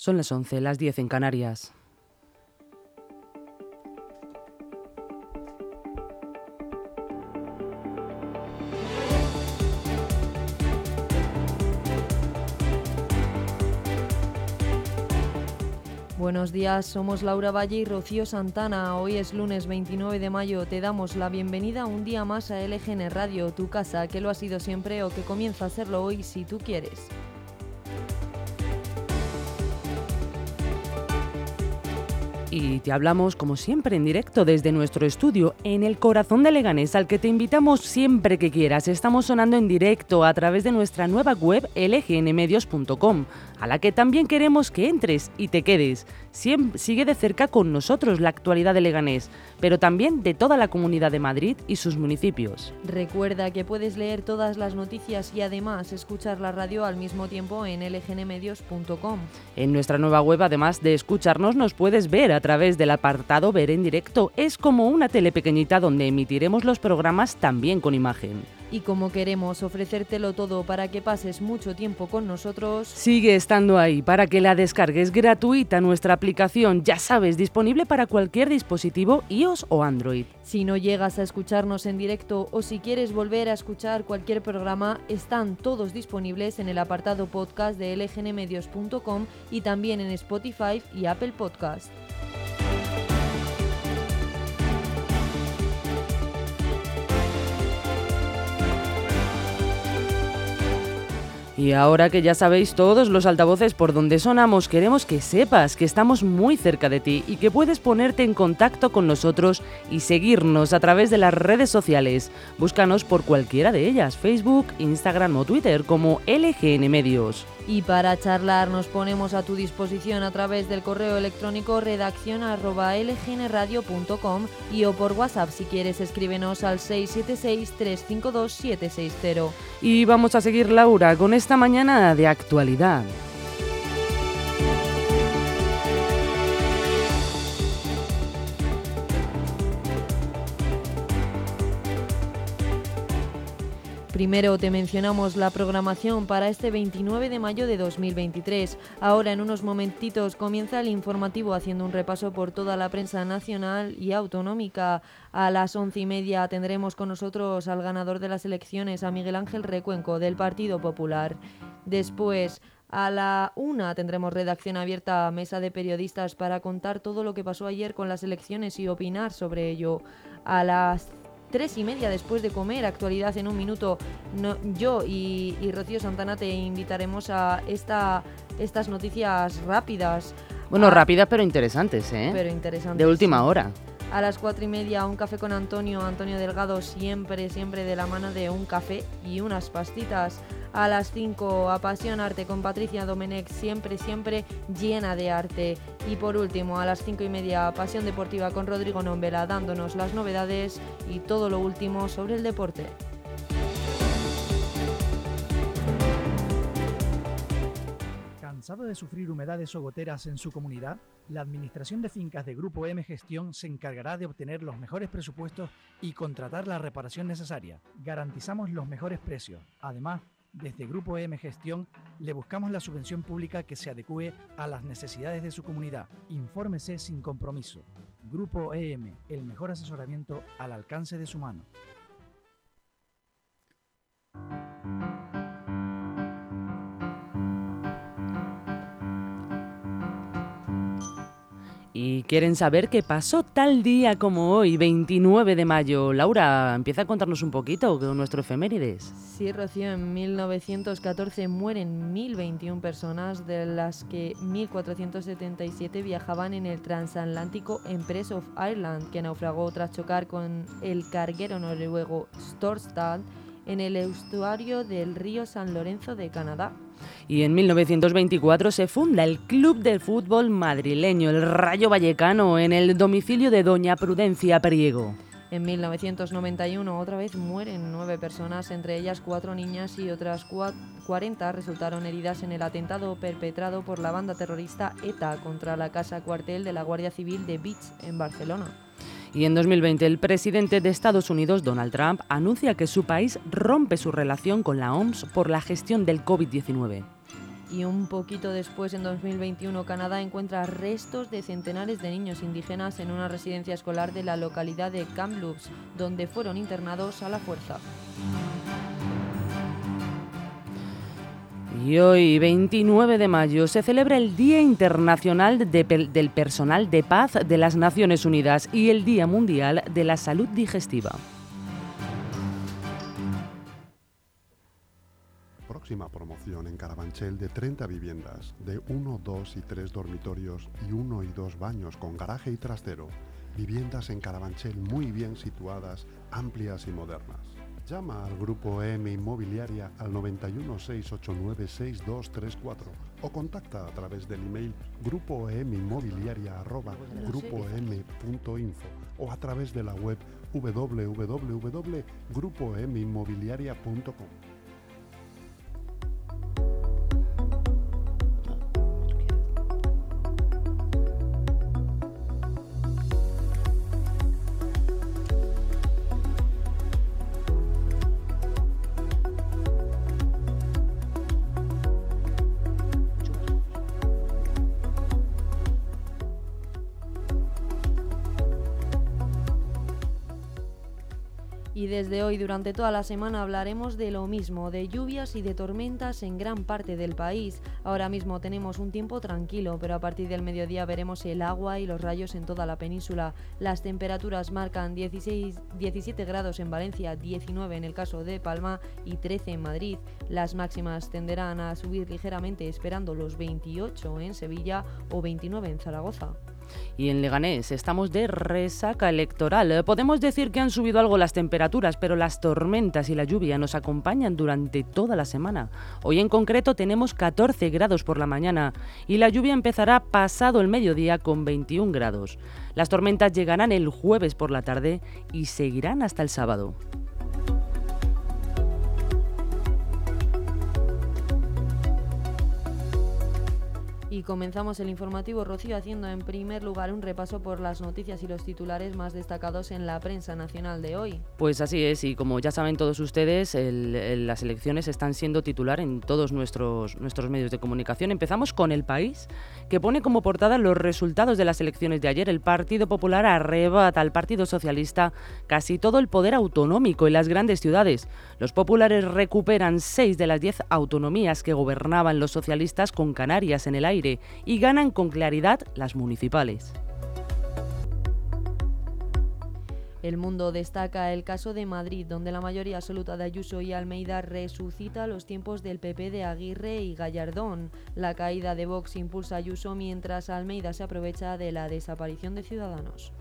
Son las 11, las 10 en Canarias. Buenos días, somos Laura Valle y Rocío Santana. Hoy es lunes 29 de mayo. Te damos la bienvenida un día más a LGN Radio, tu casa, que lo ha sido siempre o que comienza a serlo hoy si tú quieres. Y te hablamos como siempre en directo desde nuestro estudio en el corazón de Leganés al que te invitamos siempre que quieras. Estamos sonando en directo a través de nuestra nueva web lgnmedios.com a la que también queremos que entres y te quedes. sigue de cerca con nosotros la actualidad de Leganés, pero también de toda la comunidad de Madrid y sus municipios. Recuerda que puedes leer todas las noticias y además escuchar la radio al mismo tiempo en lgnmedios.com. En nuestra nueva web, además de escucharnos, nos puedes ver a través del apartado Ver en directo. Es como una tele pequeñita donde emitiremos los programas también con imagen y como queremos ofrecértelo todo para que pases mucho tiempo con nosotros, sigue estando ahí para que la descargues gratuita nuestra aplicación, ya sabes, disponible para cualquier dispositivo iOS o Android. Si no llegas a escucharnos en directo o si quieres volver a escuchar cualquier programa, están todos disponibles en el apartado podcast de lgnmedios.com y también en Spotify y Apple Podcast. Y ahora que ya sabéis todos los altavoces por donde sonamos, queremos que sepas que estamos muy cerca de ti y que puedes ponerte en contacto con nosotros y seguirnos a través de las redes sociales. Búscanos por cualquiera de ellas, Facebook, Instagram o Twitter como LGN Medios. Y para charlar nos ponemos a tu disposición a través del correo electrónico redacción lgnradio.com y o por WhatsApp si quieres escríbenos al 676-352-760. Y vamos a seguir Laura con esta mañana de actualidad. Primero te mencionamos la programación para este 29 de mayo de 2023. Ahora en unos momentitos comienza el informativo haciendo un repaso por toda la prensa nacional y autonómica. A las once y media tendremos con nosotros al ganador de las elecciones, a Miguel Ángel Recuenco del Partido Popular. Después a la una tendremos redacción abierta mesa de periodistas para contar todo lo que pasó ayer con las elecciones y opinar sobre ello. A las tres y media después de comer. Actualidad en un minuto. yo y, Rocío Santana te invitaremos a esta, estas noticias rápidas. Bueno, rápidas pero interesantes, ¿eh? Pero interesantes. De última hora. A las cuatro y media, un café con Antonio. Antonio Delgado, siempre, siempre de la mano de un café y unas pastitas. A las 5, Apasionarte con Patricia Domenech, siempre, siempre llena de arte. Y por último, a las 5 y media, Pasión Deportiva con Rodrigo Nombela, dándonos las novedades y todo lo último sobre el deporte. ¿Cansado de sufrir humedades o goteras en su comunidad? La Administración de Fincas de Grupo M Gestión se encargará de obtener los mejores presupuestos y contratar la reparación necesaria. Garantizamos los mejores precios. Además, desde Grupo EM Gestión le buscamos la subvención pública que se adecue a las necesidades de su comunidad. Infórmese sin compromiso. Grupo EM, el mejor asesoramiento al alcance de su mano. Y quieren saber qué pasó tal día como hoy, 29 de mayo. Laura, empieza a contarnos un poquito con nuestro efemérides. Sí, Rocío, en 1914 mueren 1021 personas, de las que 1477 viajaban en el transatlántico Empress of Ireland, que naufragó tras chocar con el carguero noruego Storstad en el estuario del río San Lorenzo de Canadá. Y en 1924 se funda el Club de Fútbol Madrileño, el Rayo Vallecano, en el domicilio de Doña Prudencia Priego. En 1991 otra vez mueren nueve personas, entre ellas cuatro niñas y otras 40 resultaron heridas en el atentado perpetrado por la banda terrorista ETA contra la casa cuartel de la Guardia Civil de Beach en Barcelona. Y en 2020 el presidente de Estados Unidos, Donald Trump, anuncia que su país rompe su relación con la OMS por la gestión del COVID-19. Y un poquito después, en 2021, Canadá encuentra restos de centenares de niños indígenas en una residencia escolar de la localidad de Kamloops, donde fueron internados a la fuerza. Y hoy, 29 de mayo, se celebra el Día Internacional del Personal de Paz de las Naciones Unidas y el Día Mundial de la Salud Digestiva. Próxima promoción en Carabanchel de 30 viviendas, de 1, 2 y 3 dormitorios y 1 y 2 baños con garaje y trastero. Viviendas en Carabanchel muy bien situadas, amplias y modernas. Llama al Grupo M Inmobiliaria al 91 689 6234 o contacta a través del email grupoeminmobiliaria.grupoem.info o a través de la web www.grupoeminmobiliaria.com. Y desde hoy, durante toda la semana, hablaremos de lo mismo, de lluvias y de tormentas en gran parte del país. Ahora mismo tenemos un tiempo tranquilo, pero a partir del mediodía veremos el agua y los rayos en toda la península. Las temperaturas marcan 16, 17 grados en Valencia, 19 en el caso de Palma y 13 en Madrid. Las máximas tenderán a subir ligeramente, esperando los 28 en Sevilla o 29 en Zaragoza. Y en Leganés estamos de resaca electoral. Podemos decir que han subido algo las temperaturas, pero las tormentas y la lluvia nos acompañan durante toda la semana. Hoy en concreto tenemos 14 grados por la mañana y la lluvia empezará pasado el mediodía con 21 grados. Las tormentas llegarán el jueves por la tarde y seguirán hasta el sábado. Y comenzamos el informativo Rocío haciendo en primer lugar un repaso por las noticias y los titulares más destacados en la prensa nacional de hoy. Pues así es, y como ya saben todos ustedes, las elecciones están siendo titular en todos nuestros, nuestros medios de comunicación. Empezamos con El País, que pone como portada los resultados de las elecciones de ayer. El Partido Popular arrebata al Partido Socialista casi todo el poder autonómico en las grandes ciudades. Los populares recuperan seis de las diez autonomías que gobernaban los socialistas con Canarias en el y ganan con claridad las municipales. El mundo destaca el caso de Madrid, donde la mayoría absoluta de Ayuso y Almeida resucita los tiempos del PP de Aguirre y Gallardón. La caída de Vox impulsa Ayuso mientras Almeida se aprovecha de la desaparición de Ciudadanos.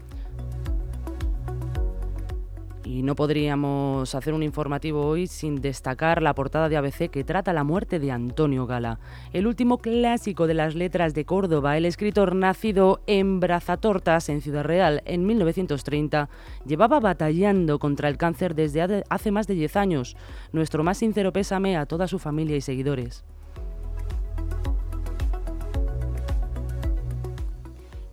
Y no podríamos hacer un informativo hoy sin destacar la portada de ABC que trata la muerte de Antonio Gala, el último clásico de las letras de Córdoba. El escritor nacido en Brazatortas, en Ciudad Real, en 1930, llevaba batallando contra el cáncer desde hace más de 10 años. Nuestro más sincero pésame a toda su familia y seguidores.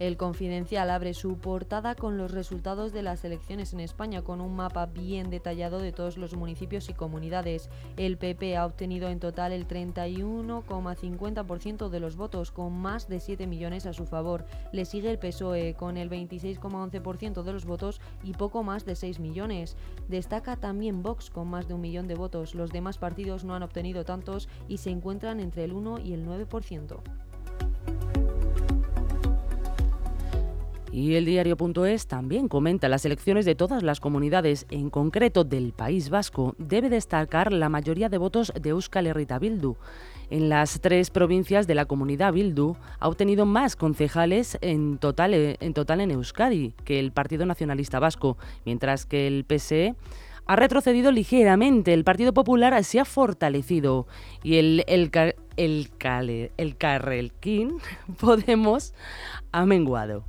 El Confidencial abre su portada con los resultados de las elecciones en España, con un mapa bien detallado de todos los municipios y comunidades. El PP ha obtenido en total el 31,50% de los votos, con más de 7 millones a su favor. Le sigue el PSOE, con el 26,11% de los votos y poco más de 6 millones. Destaca también Vox, con más de un millón de votos. Los demás partidos no han obtenido tantos y se encuentran entre el 1 y el 9%. Y el diario.es también comenta las elecciones de todas las comunidades, en concreto del País Vasco. Debe destacar la mayoría de votos de Euskal Herrita Bildu. En las tres provincias de la comunidad Bildu ha obtenido más concejales en total, en total en Euskadi que el Partido Nacionalista Vasco, mientras que el PSE ha retrocedido ligeramente, el Partido Popular se ha fortalecido y el, el, el, el, el Carrelquín Podemos ha menguado.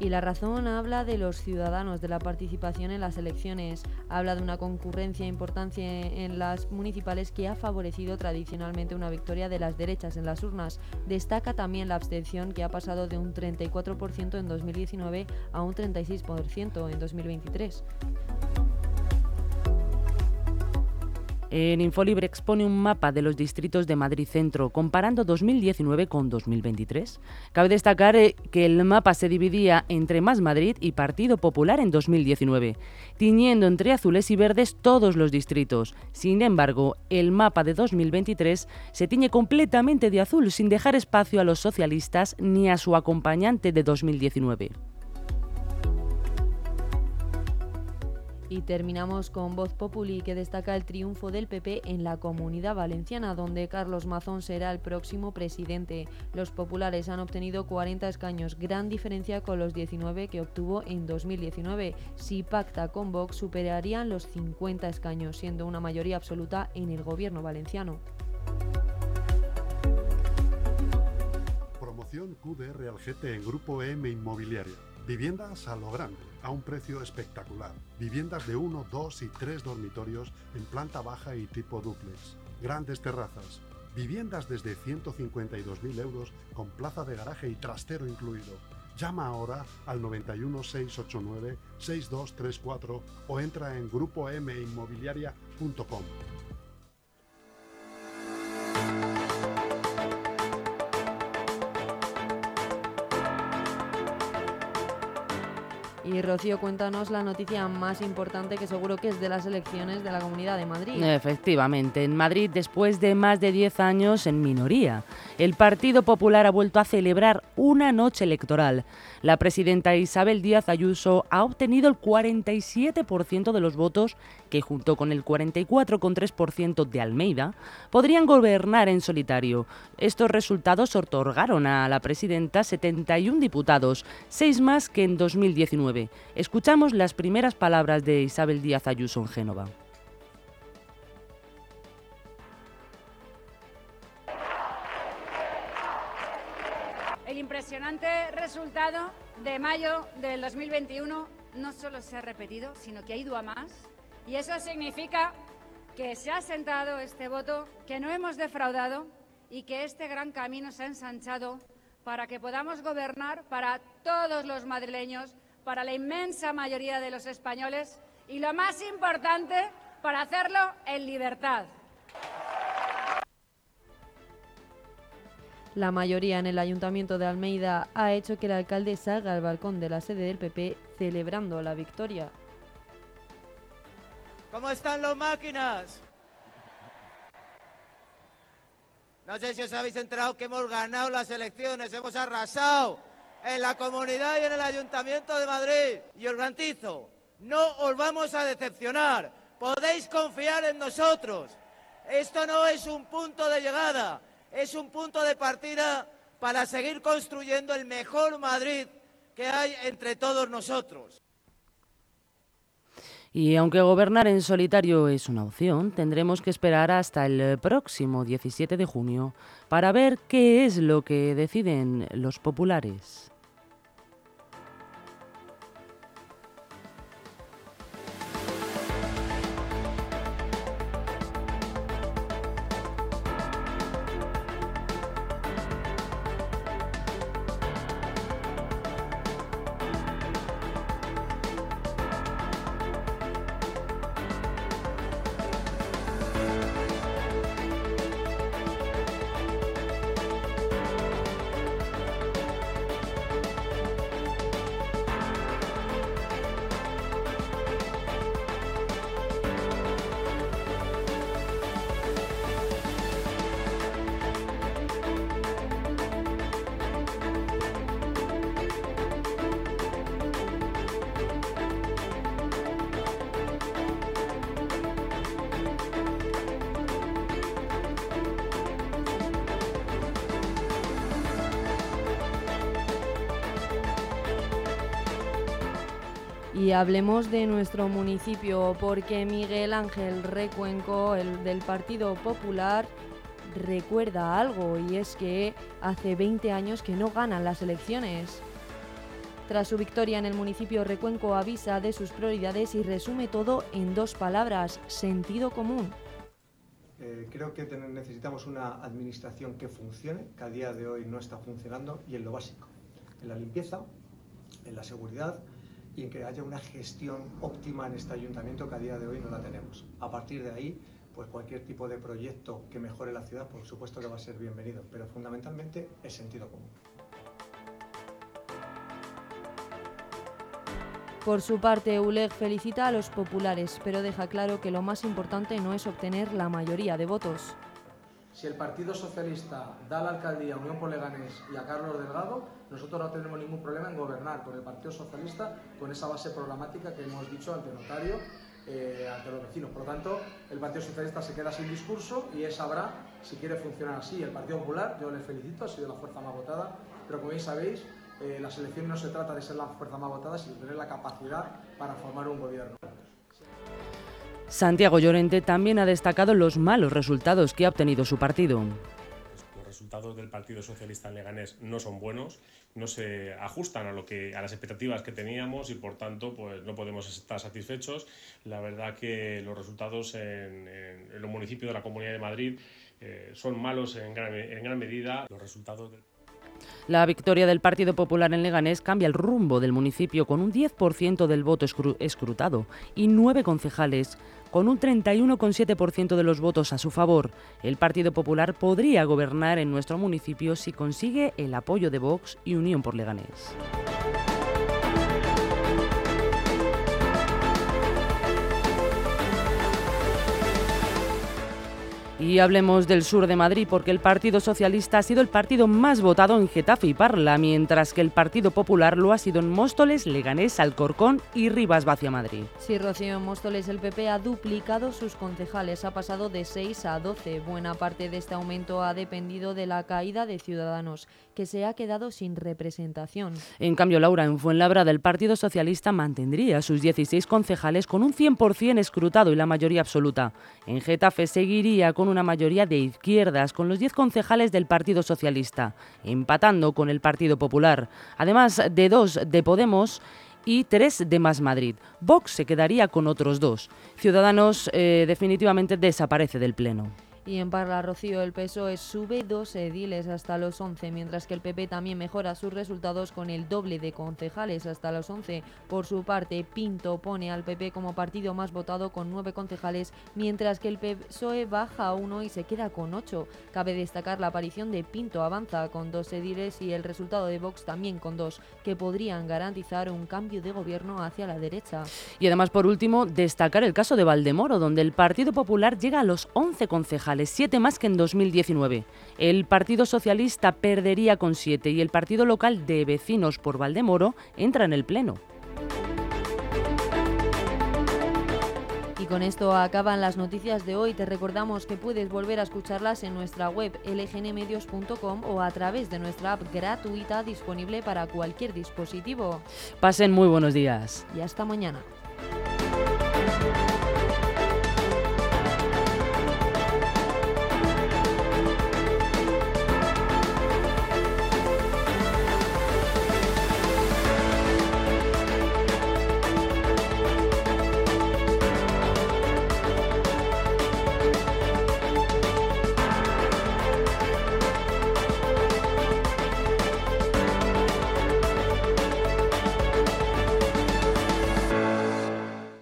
Y la razón habla de los ciudadanos, de la participación en las elecciones, habla de una concurrencia importante en las municipales que ha favorecido tradicionalmente una victoria de las derechas en las urnas. Destaca también la abstención que ha pasado de un 34% en 2019 a un 36% en 2023. En Infolibre expone un mapa de los distritos de Madrid Centro, comparando 2019 con 2023. Cabe destacar eh, que el mapa se dividía entre Más Madrid y Partido Popular en 2019, tiñendo entre azules y verdes todos los distritos. Sin embargo, el mapa de 2023 se tiñe completamente de azul, sin dejar espacio a los socialistas ni a su acompañante de 2019. Y terminamos con Voz Populi, que destaca el triunfo del PP en la comunidad valenciana, donde Carlos Mazón será el próximo presidente. Los populares han obtenido 40 escaños, gran diferencia con los 19 que obtuvo en 2019. Si pacta con Vox, superarían los 50 escaños, siendo una mayoría absoluta en el gobierno valenciano. Promoción QDR al GT en Grupo M Inmobiliaria. Viviendas a lo grande a un precio espectacular. Viviendas de 1, 2 y 3 dormitorios en planta baja y tipo duplex. Grandes terrazas. Viviendas desde 152.000 euros con plaza de garaje y trastero incluido. Llama ahora al 91 689 6234 o entra en grupominmobiliaria.com. Y Rocío, cuéntanos la noticia más importante que seguro que es de las elecciones de la Comunidad de Madrid. Efectivamente, en Madrid, después de más de 10 años en minoría, el Partido Popular ha vuelto a celebrar una noche electoral. La presidenta Isabel Díaz Ayuso ha obtenido el 47% de los votos que junto con el 44,3% de Almeida podrían gobernar en solitario. Estos resultados otorgaron a la presidenta 71 diputados, seis más que en 2019. Escuchamos las primeras palabras de Isabel Díaz Ayuso en Génova. El impresionante resultado de mayo del 2021 no solo se ha repetido, sino que ha ido a más. Y eso significa que se ha sentado este voto, que no hemos defraudado y que este gran camino se ha ensanchado para que podamos gobernar para todos los madrileños, para la inmensa mayoría de los españoles y, lo más importante, para hacerlo en libertad. La mayoría en el Ayuntamiento de Almeida ha hecho que el alcalde salga al balcón de la sede del PP celebrando la victoria. ¿Cómo están las máquinas? No sé si os habéis enterado que hemos ganado las elecciones, hemos arrasado en la comunidad y en el Ayuntamiento de Madrid. Y os garantizo, no os vamos a decepcionar. Podéis confiar en nosotros. Esto no es un punto de llegada, es un punto de partida para seguir construyendo el mejor Madrid que hay entre todos nosotros. Y aunque gobernar en solitario es una opción, tendremos que esperar hasta el próximo 17 de junio para ver qué es lo que deciden los populares. Y hablemos de nuestro municipio, porque Miguel Ángel Recuenco, el del Partido Popular, recuerda algo, y es que hace 20 años que no ganan las elecciones. Tras su victoria en el municipio, Recuenco avisa de sus prioridades y resume todo en dos palabras, sentido común. Eh, creo que necesitamos una administración que funcione, que a día de hoy no está funcionando, y en lo básico, en la limpieza, en la seguridad, y que haya una gestión óptima en este ayuntamiento que a día de hoy no la tenemos. A partir de ahí, pues cualquier tipo de proyecto que mejore la ciudad, por supuesto que va a ser bienvenido, pero fundamentalmente es sentido común. Por su parte, ULEG felicita a los populares, pero deja claro que lo más importante no es obtener la mayoría de votos. Si el Partido Socialista da la alcaldía a Unión por Leganés y a Carlos Delgado, nosotros no tenemos ningún problema en gobernar con el Partido Socialista con esa base programática que hemos dicho ante notario, eh, ante los vecinos. Por lo tanto, el Partido Socialista se queda sin discurso y él sabrá si quiere funcionar así. El Partido Popular, yo les felicito, ha sido la fuerza más votada, pero como bien sabéis, eh, las elecciones no se trata de ser la fuerza más votada, sino de tener la capacidad para formar un gobierno. Santiago Llorente también ha destacado los malos resultados que ha obtenido su partido. Los resultados del Partido Socialista en Leganés no son buenos, no se ajustan a, lo que, a las expectativas que teníamos y por tanto pues, no podemos estar satisfechos. La verdad que los resultados en, los municipios de la Comunidad de Madrid eh, son malos en gran, medida. Los resultados la victoria del Partido Popular en Leganés cambia el rumbo del municipio con un 10% del voto escrutado y nueve concejales. Con un 31,7% de los votos a su favor, el Partido Popular podría gobernar en nuestro municipio si consigue el apoyo de Vox y Unión por Leganés. Y hablemos del sur de Madrid, porque el Partido Socialista ha sido el partido más votado en Getafe y Parla, mientras que el Partido Popular lo ha sido en Móstoles, Leganés, Alcorcón y Rivas Vacia Madrid. Sí, Rocío, en Móstoles el PP ha duplicado sus concejales, ha pasado de 6 a 12. Buena parte de este aumento ha dependido de la caída de Ciudadanos, que se ha quedado sin representación. En cambio, Laura, en Fuenlabrada el Partido Socialista mantendría sus 16 concejales con un 100% escrutado y la mayoría absoluta. En Getafe seguiría con una mayoría de izquierdas, con los 10 concejales del Partido Socialista, empatando con el Partido Popular, además de dos de Podemos y tres de Más Madrid. Vox se quedaría con otros dos. Ciudadanos eh, definitivamente desaparece del Pleno. Y en Parla Rocío el PSOE sube dos ediles hasta los 11, mientras que el PP también mejora sus resultados con el doble de concejales hasta los 11. Por su parte, Pinto pone al PP como partido más votado con nueve concejales, mientras que el PSOE baja a uno y se queda con ocho. Cabe destacar la aparición de Pinto avanza con dos ediles y el resultado de Vox también con dos, que podrían garantizar un cambio de gobierno hacia la derecha. Y además, por último, destacar el caso de Valdemoro, donde el Partido Popular llega a los 11 concejales siete más que en 2019. El Partido Socialista perdería con siete y el Partido Local de Vecinos por Valdemoro entra en el Pleno. Y con esto acaban las noticias de hoy. Te recordamos que puedes volver a escucharlas en nuestra web lgnmedios.com o a través de nuestra app gratuita disponible para cualquier dispositivo. Pasen muy buenos días. Y hasta mañana.